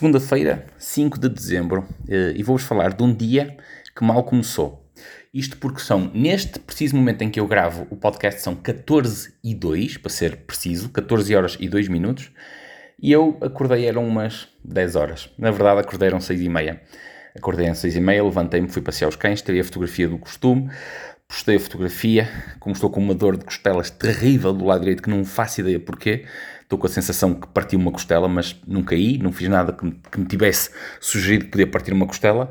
Segunda-feira, 5 de dezembro, eh, e vou-vos falar de um dia que mal começou. Isto porque são, neste preciso momento em que eu gravo o podcast, são 14 e 2, para ser preciso, 14 horas e 2 minutos, e eu acordei, eram umas 10 horas. Na verdade, acordei, eram 6 e meia. Acordei às 6 e meia, levantei-me, fui passear os cães, tirei a fotografia do costume, postei a fotografia, como estou com uma dor de costelas terrível do lado direito, que não faço ideia porquê, estou com a sensação que parti uma costela, mas não caí, não fiz nada que me, que me tivesse sugerido podia partir uma costela.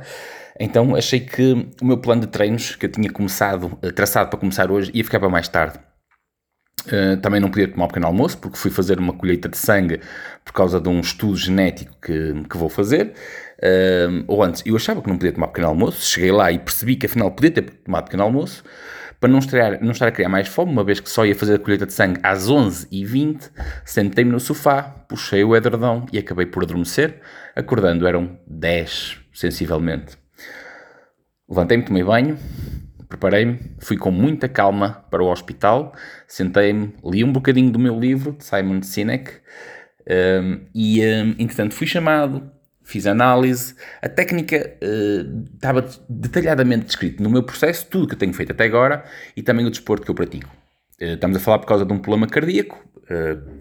Então achei que o meu plano de treinos que eu tinha começado, eh, traçado para começar hoje, ia ficar para mais tarde. Uh, também não podia tomar um pequeno almoço porque fui fazer uma colheita de sangue por causa de um estudo genético que, que vou fazer. Uh, ou antes, eu achava que não podia tomar pequeno almoço, cheguei lá e percebi que afinal podia ter tomado pequeno almoço para não estar, não estar a criar mais fome, uma vez que só ia fazer a colheita de sangue às 11h20, sentei-me no sofá, puxei o edredom e acabei por adormecer. Acordando eram 10, sensivelmente. Levantei-me, tomei banho, preparei-me, fui com muita calma para o hospital, sentei-me, li um bocadinho do meu livro, de Simon Sinek, um, e, um, entretanto, fui chamado, fiz análise, a técnica uh, estava detalhadamente descrita no meu processo, tudo que eu tenho feito até agora e também o desporto que eu pratico. Uh, estamos a falar por causa de um problema cardíaco uh,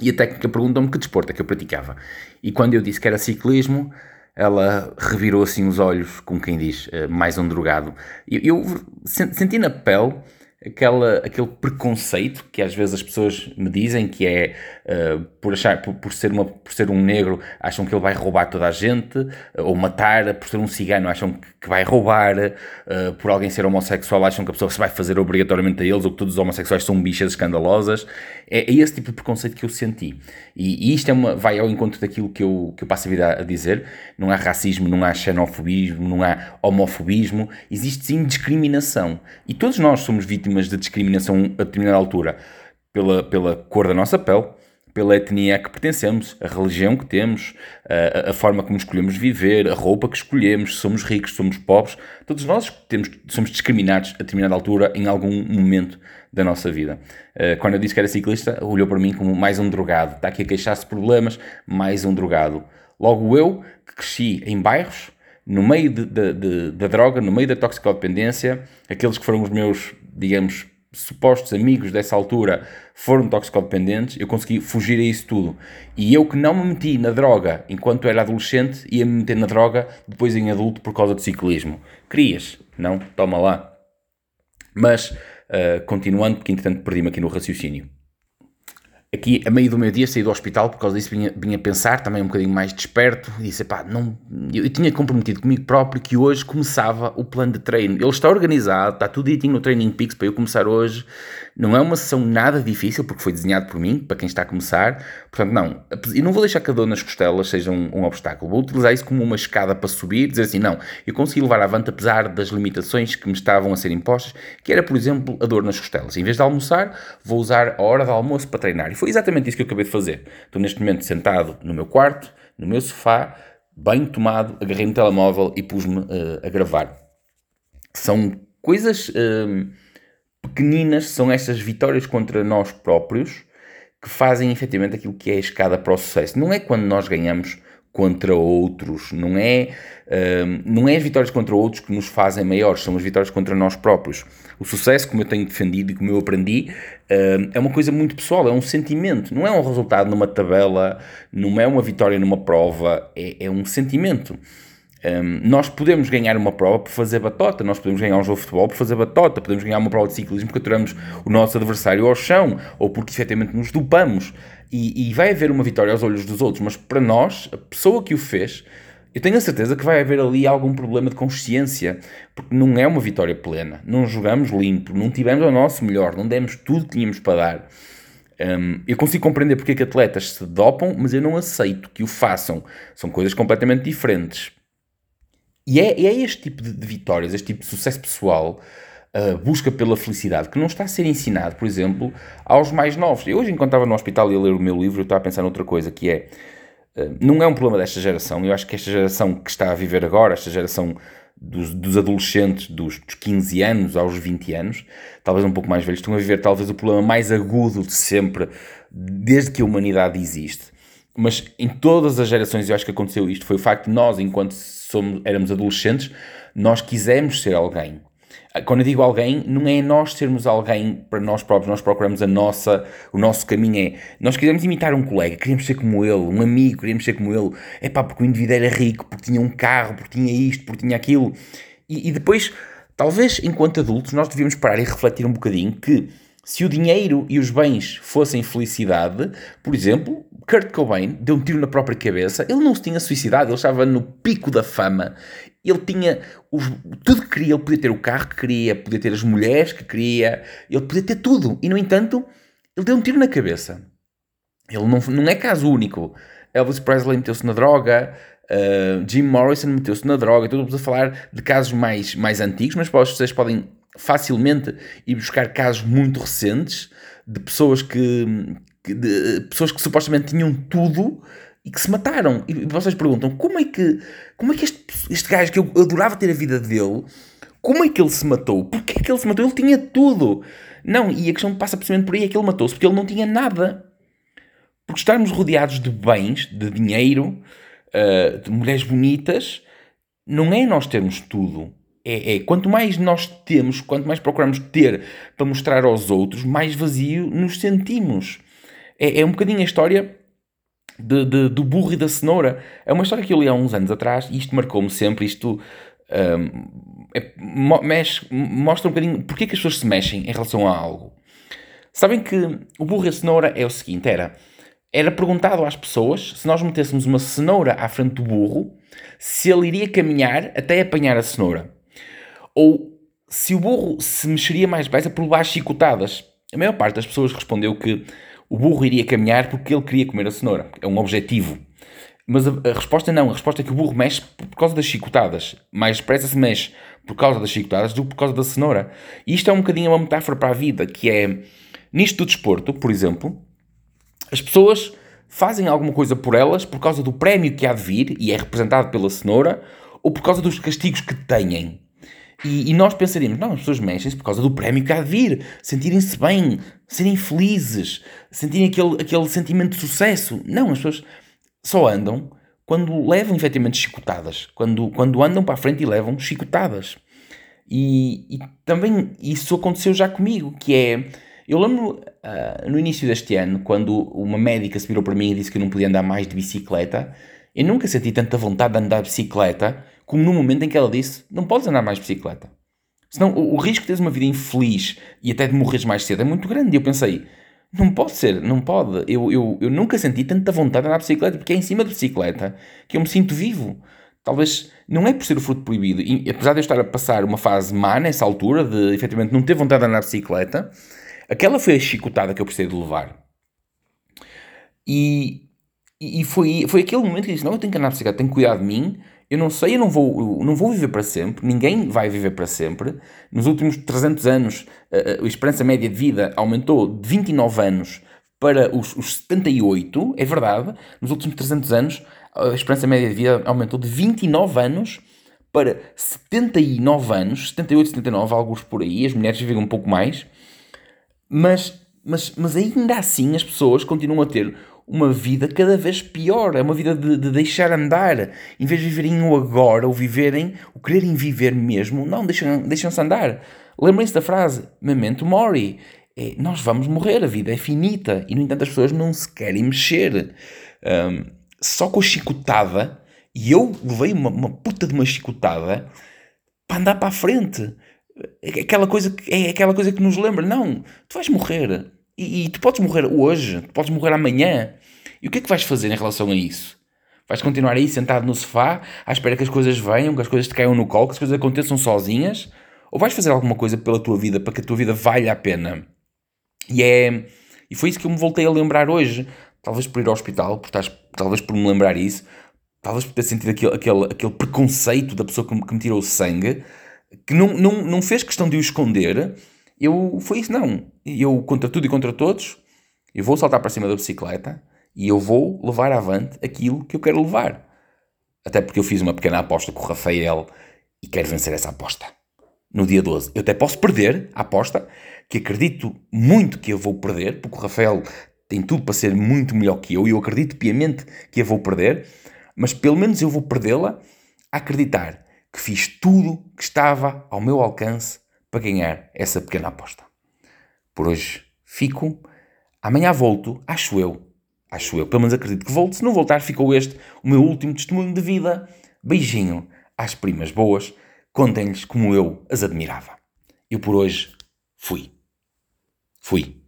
e a técnica perguntou-me que desporto é que eu praticava. E quando eu disse que era ciclismo, ela revirou assim os olhos, como quem diz, mais um drogado. Eu, eu senti na pele aquela, aquele preconceito que às vezes as pessoas me dizem que é uh, por achar por, por, ser uma, por ser um negro acham que ele vai roubar toda a gente uh, ou matar por ser um cigano acham que, que vai roubar uh, por alguém ser homossexual acham que a pessoa se vai fazer obrigatoriamente a eles ou que todos os homossexuais são bichas escandalosas. É, é esse tipo de preconceito que eu senti. E, e, isto é uma, vai ao encontro daquilo que eu, que eu passo a vida a dizer. Não há racismo, não há xenofobismo não há homofobismo. Existe sim discriminação. E todos nós somos vítimas vítimas de discriminação a determinada altura pela, pela cor da nossa pele, pela etnia a que pertencemos, a religião que temos, a, a, forma como escolhemos viver, a roupa que escolhemos, somos ricos, somos pobres, todos nós temos, somos discriminados a determinada altura em algum momento da nossa vida. Uh, quando eu disse que era ciclista, olhou para mim como mais um drogado, está aqui a queixar-se de problemas, mais um drogado. Logo eu, que cresci em bairros, no meio da droga, no meio da toxicodependência, aqueles que foram os meus digamos, supostos amigos dessa altura foram toxicodependentes, eu consegui fugir a isso tudo. E eu que não me meti na droga enquanto era adolescente, ia me meter na droga depois em adulto por causa do ciclismo. Querias? Não? Toma lá. Mas, uh, continuando, porque entretanto perdi-me aqui no raciocínio aqui a meio do meu dia saí do hospital por causa disso vinha, vinha pensar também um bocadinho mais desperto e disse pá, não, eu, eu, tinha comprometido comigo próprio que hoje começava o plano de treino. Ele está organizado, está tudo direitinho no Training Peaks para eu começar hoje não é uma sessão nada difícil porque foi desenhado por mim, para quem está a começar. Portanto não, eu não vou deixar que a dor nas costelas seja um, um obstáculo, vou utilizar isso como uma escada para subir, dizer assim, não, eu consegui levar avante apesar das limitações que me estavam a ser impostas, que era por exemplo a dor nas costelas, em vez de almoçar vou usar a hora de almoço para treinar. Foi exatamente isso que eu acabei de fazer. Estou neste momento sentado no meu quarto, no meu sofá, bem tomado, agarrei no telemóvel e pus-me uh, a gravar. São coisas uh, pequeninas, são estas vitórias contra nós próprios que fazem efetivamente aquilo que é a escada para o sucesso. Não é quando nós ganhamos contra outros, não é, uh, não é as vitórias contra outros que nos fazem maiores, são as vitórias contra nós próprios. O sucesso, como eu tenho defendido e como eu aprendi, uh, é uma coisa muito pessoal, é um sentimento, não é um resultado numa tabela, não é uma vitória numa prova, é, é um sentimento. Um, nós podemos ganhar uma prova por fazer batota, nós podemos ganhar um jogo de futebol por fazer batota, podemos ganhar uma prova de ciclismo porque aturamos o nosso adversário ao chão ou porque efetivamente nos dopamos e, e, vai haver uma vitória aos olhos dos outros, mas para nós, a pessoa que o fez, eu tenho a certeza que vai haver ali algum problema de consciência, porque não é uma vitória plena, não jogamos limpo, não tivemos o nosso melhor, não demos tudo que tínhamos para dar. Um, eu consigo compreender porque é que atletas se dopam, mas eu não aceito que o façam. São coisas completamente diferentes. E é, é este tipo de, de, vitórias, este tipo de sucesso pessoal, uh, busca pela felicidade, que não está a ser ensinado, por exemplo, aos mais novos. Eu hoje, enquanto estava no hospital e a ler o meu livro, eu estava a pensar noutra coisa, que é, uh, não é um problema desta geração, eu acho que esta geração que está a viver agora, esta geração dos, dos adolescentes dos, dos 15 anos aos 20 anos, talvez um pouco mais velhos, estão a viver talvez o problema mais agudo de sempre, desde que a humanidade existe mas em todas as gerações eu acho que aconteceu isto, foi o facto de nós, enquanto somos, éramos adolescentes, nós quisemos ser alguém. Quando eu digo alguém, não é nós sermos alguém para nós próprios, nós procuramos a nossa, o nosso caminho é, nós queremos imitar um colega, queríamos ser como ele, um amigo, queríamos ser como ele, é pá, porque o indivíduo era rico, porque tinha um carro, porque tinha isto, porque tinha aquilo, e, e depois, talvez enquanto adultos, nós devíamos parar e refletir um bocadinho que se o dinheiro e os bens fossem felicidade, por exemplo, Kurt Cobain deu um tiro na própria cabeça, ele não se tinha suicidado, ele estava no pico da fama, ele tinha os, tudo que queria, ele podia ter o carro que queria, podia ter as mulheres que queria, ele podia ter tudo, e no entanto, ele deu um tiro na cabeça. Ele não, não é caso único. Elvis Presley meteu-se na droga, uh, Jim Morrison meteu-se na droga, estamos a falar de casos mais, mais antigos, mas vocês podem facilmente ir buscar casos muito recentes de pessoas que, que de, pessoas que supostamente tinham tudo e que se mataram. E vocês perguntam como é que, como é que este, este gajo que eu adorava ter a vida dele, como é que ele se matou? Porquê é que ele se matou? Ele tinha tudo. Não, e a questão passa precisamente por aí é que ele matou-se porque ele não tinha nada. Porque estarmos rodeados de bens, de dinheiro, uh, de mulheres bonitas, não é nós termos tudo. É, é, quanto mais nós temos, quanto mais procuramos ter para mostrar aos outros, mais vazio nos sentimos. É, é um bocadinho a história de, de, do burro e da cenoura. É uma história que eu li há uns anos atrás e isto marcou-me sempre. Isto um, é, mexe, mostra um bocadinho porque é que as pessoas se mexem em relação a algo. Sabem que o burro e a cenoura é o seguinte: era, era perguntado às pessoas se nós metêssemos uma cenoura à frente do burro, se ele iria caminhar até apanhar a cenoura ou se o burro se mexeria mais depressa por levar chicotadas. A maior parte das pessoas respondeu que o burro iria caminhar porque ele queria comer a cenoura. É um objetivo. Mas a, a resposta não. A resposta é que o burro mexe por causa das chicotadas. Mais depressa se mexe por causa das chicotadas do que por causa da cenoura. E isto é um bocadinho uma metáfora para a vida, que é, nisto do desporto, por exemplo, as pessoas fazem alguma coisa por elas por causa do prémio que há de vir, e é representado pela cenoura, ou por causa dos castigos que têm. E, e, nós pensaríamos, não, as pessoas mexem-se por causa do prémio que há de vir, sentirem-se bem, serem felizes, sentirem aquele, aquele sentimento de sucesso. Não, as pessoas só andam quando levam efetivamente chicotadas, quando, quando andam para a frente e levam chicotadas. E, e também isso aconteceu já comigo, que é, eu lembro uh, no início deste ano, quando uma médica se virou para mim e disse que eu não podia andar mais de bicicleta, eu nunca senti tanta vontade de andar de bicicleta como no momento em que ela disse: não podes andar mais de bicicleta. Senão o, o risco de teres uma vida infeliz e até de morreres mais cedo é muito grande. E eu pensei: não pode ser, não pode. Eu, eu, eu nunca senti tanta vontade de andar de bicicleta porque é em cima de bicicleta que eu me sinto vivo. Talvez não é por ser o fruto proibido, e, apesar de eu estar a passar uma fase má nessa altura, de efetivamente não ter vontade de andar de bicicleta, aquela foi a chicotada que eu precisei de levar. E, e foi, foi aquele momento que eu disse: Não, eu tenho que andar de bicicleta, tenho que cuidar de mim, eu não sei, eu não vou, eu não vou viver para sempre, ninguém vai viver para sempre. Nos últimos 300 anos, a, a esperança média de vida aumentou de 29 anos para os, os 78, é verdade. Nos últimos 300 anos, a esperança média de vida aumentou de 29 anos para 79 anos, 78, 79, alguns por aí, as mulheres vivem um pouco mais, mas, mas, mas ainda assim as pessoas continuam a ter uma vida cada vez pior. É uma vida de, de deixar andar. Em vez de viverem o agora, ou viverem, o quererem viver mesmo, não, deixam-se deixam andar. Lembrem-se da frase, memento mori. É, nós vamos morrer, a vida é finita. E, no entanto, as pessoas não se querem mexer. Um, só com a chicotada, e eu levei uma, uma puta de uma chicotada para andar para a frente. É aquela coisa é aquela coisa que nos lembra, não, tu vais morrer e, e, tu podes morrer hoje, tu podes morrer amanhã. E o que é que vais fazer em relação a isso? Vais continuar aí sentado no sofá, à espera que as coisas venham, que as coisas te caiam no colo, que as coisas aconteçam sozinhas? Ou vais fazer alguma coisa pela tua vida para que a tua vida valha a pena? E é. E foi isso que eu me voltei a lembrar hoje. Talvez por ir ao hospital, por estás, talvez por me lembrar isso, talvez por ter sentido aquele, aquele, aquele preconceito da pessoa que me, que me tirou o sangue, que não, não, não fez questão de o esconder eu foi isso, não. Eu, contra tudo e contra todos, eu vou saltar para cima da bicicleta e eu vou levar avante aquilo que eu quero levar. Até porque eu fiz uma pequena aposta com o Rafael e quero vencer essa aposta. No dia 12. Eu até posso perder a aposta, que acredito muito que eu vou perder, porque o Rafael tem tudo para ser muito melhor que eu e eu acredito piamente que a vou perder, mas pelo menos eu vou perdê-la a acreditar que fiz tudo que estava ao meu alcance para ganhar essa pequena aposta. Por hoje fico. Amanhã volto, acho eu. Acho eu. Pelo menos acredito que volte. Se não voltar, ficou este o meu último testemunho de vida. Beijinho às primas boas. Contem-lhes como eu as admirava. Eu por hoje fui. Fui.